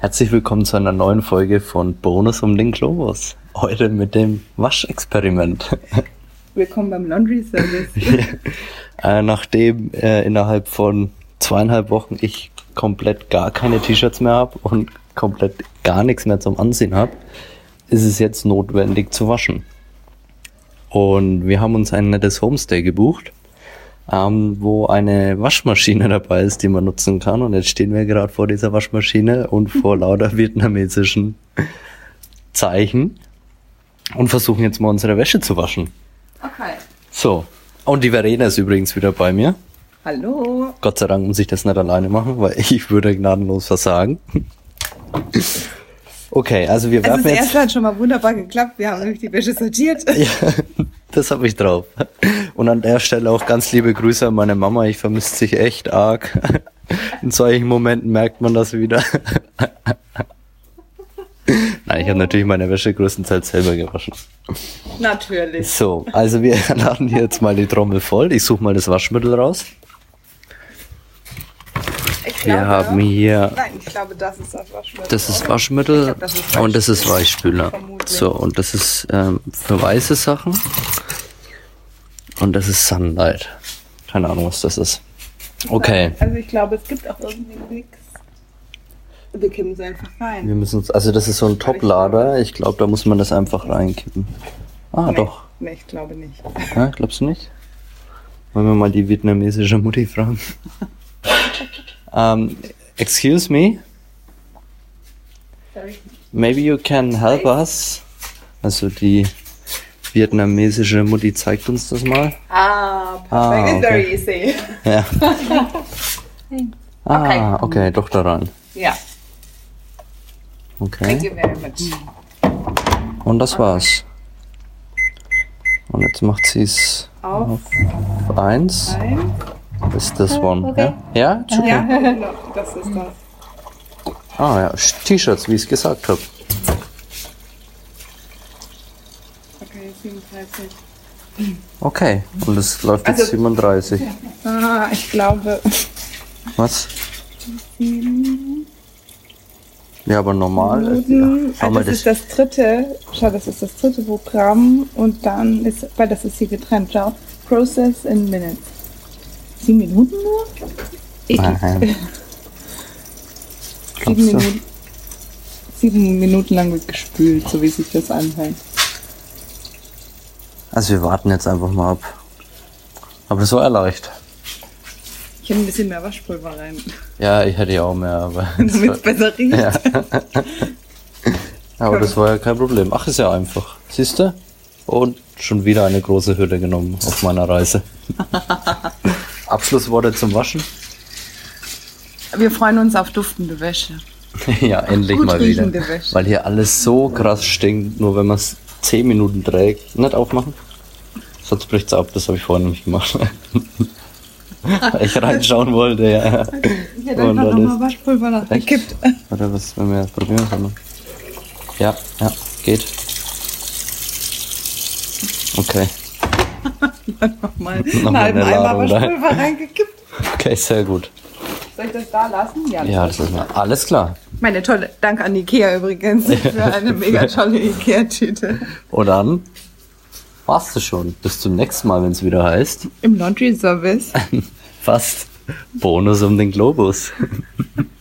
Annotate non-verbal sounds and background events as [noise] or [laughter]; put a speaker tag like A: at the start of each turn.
A: Herzlich willkommen zu einer neuen Folge von Bonus um den Globus. Heute mit dem Waschexperiment. [laughs]
B: Willkommen beim Laundry Service. [laughs]
A: äh, nachdem äh, innerhalb von zweieinhalb Wochen ich komplett gar keine T-Shirts mehr habe und komplett gar nichts mehr zum Ansehen habe, ist es jetzt notwendig zu waschen. Und wir haben uns ein nettes Homestay gebucht ähm, wo eine Waschmaschine [laughs] dabei ist, die man nutzen kann. Und jetzt stehen wir gerade vor dieser Waschmaschine und vor lauter vietnamesischen Zeichen und versuchen jetzt mal unsere Wäsche zu waschen.
B: Okay.
A: So. Und die Verena ist übrigens wieder bei mir.
B: Hallo.
A: Gott sei Dank muss ich das nicht alleine machen, weil [laughs] ich würde gnadenlos versagen. Okay, also wir
B: also
A: werfen
B: das
A: jetzt...
B: erste hat schon mal wunderbar geklappt. Wir haben nämlich die Wäsche sortiert. [laughs]
A: Ja, das habe ich drauf. Und an der Stelle auch ganz liebe Grüße an meine Mama. Ich vermisse sich echt arg. [laughs] In solchen Momenten merkt man das wieder. [laughs] Nein, ich habe natürlich meine Wäsche größtenteils selber gewaschen.
B: Natürlich.
A: So, also wir [laughs] laden jetzt mal die Trommel voll. Ich suche mal das Waschmittel raus.
B: Ich
A: Wir
B: glaube-
A: haben hier
B: Nein, ich glaube, das ist das Waschmittel.
A: Das ist? Waschmittel
B: glaub, das ist
A: und das ist
B: Weichspüler.
A: Weichspüler.
B: Vermutlich.
A: So, und das ist ähm, für weiße Sachen. Und das ist Sunlight. Keine Ahnung, was das ist. Okay.
B: Also ich glaube, es gibt auch irgendwie Mix. Wir kippen es einfach rein.
A: Wir müssen uns, also das ist so ein Toplader. Ich glaube, da muss man das einfach reinkippen. Ah,
B: nee.
A: doch.
B: Nee, ich glaube nicht.
A: Ja, glaubst du nicht? Wollen wir mal die vietnamesische Mutti fragen? um, [laughs] excuse me,
B: Sorry.
A: maybe you can help us. Also die vietnamesische Mutti zeigt uns das mal.
B: Ah, perfekt.
A: Ah,
B: It's
A: okay.
B: very easy.
A: Ja. [laughs] Ah, okay, doch daran.
B: Ja, thank you
A: Okay.
B: very much.
A: Und das war's. Und jetzt macht sie es
B: Auf
A: auf eins.
B: ein.
A: Ist das one? Ja? Ja? It's okay.
B: Ja, [laughs] genau, das ist das.
A: Ah ja, T-Shirts, wie ich es gesagt habe.
B: Okay, 37.
A: Okay. Und es läuft jetzt
B: Also-
A: 37.
B: Ah, ich glaube.
A: Was? Ja, aber normal.
B: Minuten.
A: Ja.
B: Also
A: mal,
B: das ist
A: das,
B: das dritte. Schau, das ist das dritte Programm und dann ist, weil das ist hier getrennt. Schau, Process in Minutes. Sieben Minuten nur? Ich,
A: Nein. [laughs]
B: sieben? Minuten, sieben Minuten lang wird gespült, so wie sich das anhört.
A: Also wir warten jetzt einfach mal ab. Aber so erleicht.
B: Ich habe ein bisschen mehr Waschpulver rein,
A: Ja, ich hätte ja auch mehr, aber. [laughs]
B: damit es besser riecht.
A: Ja. [laughs] Aber das war ja kein Problem. Ach, ist ja einfach. Siehst du? Und schon wieder eine große Hülle genommen auf meiner Reise. [laughs] Abschlussworte zum Waschen?
B: Wir freuen uns auf duftende Wäsche.
A: ja, endlich
B: Gut
A: mal wieder.
B: Wäsche.
A: Weil hier alles so krass stinkt, nur wenn man es 10 Minuten trägt. Nicht aufmachen? Sonst bricht's ab, das habe ich vorhin nämlich gemacht. Weil [laughs] ich reinschauen wollte, ja.
B: Ich hätte einfach nochmal Waschpulver nachgekippt.
A: Oder was, wenn wir probieren können? Ja, ja, geht. Okay,
B: Nochmal
A: Nochmal [laughs]
B: einen Eimer
A: Ladung rein.
B: Waschpulver reingekippt.
A: okay, sehr gut.
B: Soll ich das da lassen?
A: Ja, das ist mal alles klar.
B: Meine tolle, danke an Ikea übrigens [laughs] für eine mega tolle Ikea-Tüte.
A: Und dann warst du schon. Bis zum nächsten Mal, wenn es wieder heißt.
B: Im Laundry Service. [laughs]
A: Fast Bonus um den Globus. [laughs]